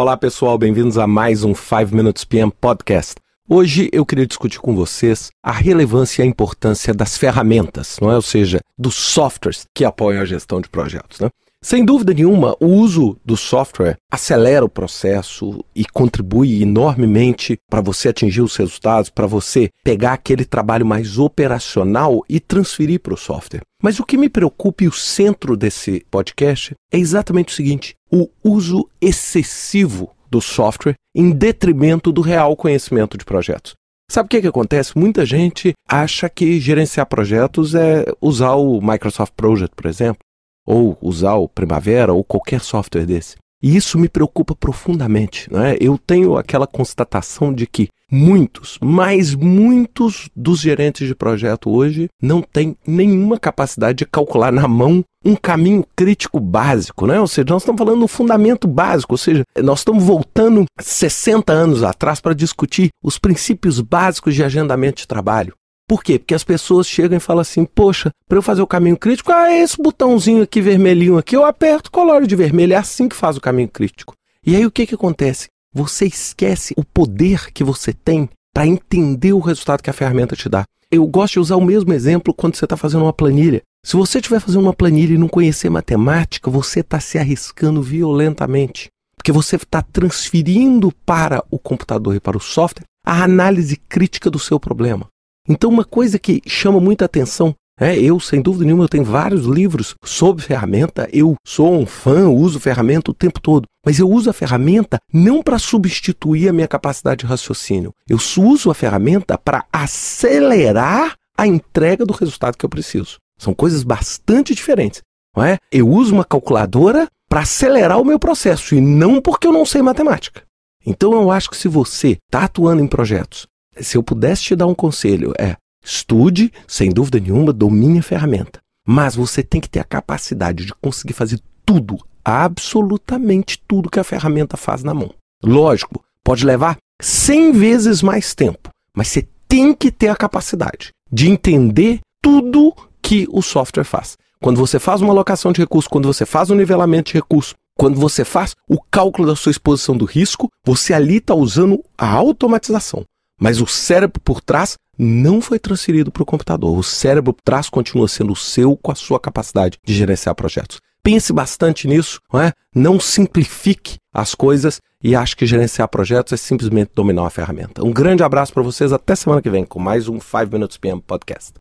Olá pessoal, bem-vindos a mais um 5 Minutes PM Podcast. Hoje eu queria discutir com vocês a relevância e a importância das ferramentas, não é? Ou seja, dos softwares que apoiam a gestão de projetos, né? Sem dúvida nenhuma, o uso do software acelera o processo e contribui enormemente para você atingir os resultados, para você pegar aquele trabalho mais operacional e transferir para o software. Mas o que me preocupa e o centro desse podcast é exatamente o seguinte: o uso excessivo do software em detrimento do real conhecimento de projetos. Sabe o que, que acontece? Muita gente acha que gerenciar projetos é usar o Microsoft Project, por exemplo ou usar o Primavera ou qualquer software desse. E isso me preocupa profundamente. Não é? Eu tenho aquela constatação de que muitos, mas muitos dos gerentes de projeto hoje não têm nenhuma capacidade de calcular na mão um caminho crítico básico, né? Ou seja, nós estamos falando do fundamento básico, ou seja, nós estamos voltando 60 anos atrás para discutir os princípios básicos de agendamento de trabalho. Por quê? Porque as pessoas chegam e falam assim: poxa, para eu fazer o caminho crítico, ah, é esse botãozinho aqui vermelhinho aqui, eu aperto, colore de vermelho. É assim que faz o caminho crítico. E aí o que, que acontece? Você esquece o poder que você tem para entender o resultado que a ferramenta te dá. Eu gosto de usar o mesmo exemplo quando você está fazendo uma planilha. Se você estiver fazendo uma planilha e não conhecer matemática, você está se arriscando violentamente. Porque você está transferindo para o computador e para o software a análise crítica do seu problema. Então, uma coisa que chama muita atenção é, eu, sem dúvida nenhuma, eu tenho vários livros sobre ferramenta. Eu sou um fã, uso ferramenta o tempo todo. Mas eu uso a ferramenta não para substituir a minha capacidade de raciocínio. Eu uso a ferramenta para acelerar a entrega do resultado que eu preciso. São coisas bastante diferentes. Não é? Eu uso uma calculadora para acelerar o meu processo e não porque eu não sei matemática. Então eu acho que se você está atuando em projetos se eu pudesse te dar um conselho, é estude, sem dúvida nenhuma, domine a ferramenta. Mas você tem que ter a capacidade de conseguir fazer tudo, absolutamente tudo que a ferramenta faz na mão. Lógico, pode levar 100 vezes mais tempo, mas você tem que ter a capacidade de entender tudo que o software faz. Quando você faz uma alocação de recursos, quando você faz um nivelamento de recursos, quando você faz o cálculo da sua exposição do risco, você ali está usando a automatização. Mas o cérebro por trás não foi transferido para o computador. O cérebro por trás continua sendo o seu com a sua capacidade de gerenciar projetos. Pense bastante nisso, não é? Não simplifique as coisas e ache que gerenciar projetos é simplesmente dominar uma ferramenta. Um grande abraço para vocês, até semana que vem com mais um 5 Minutes PM Podcast.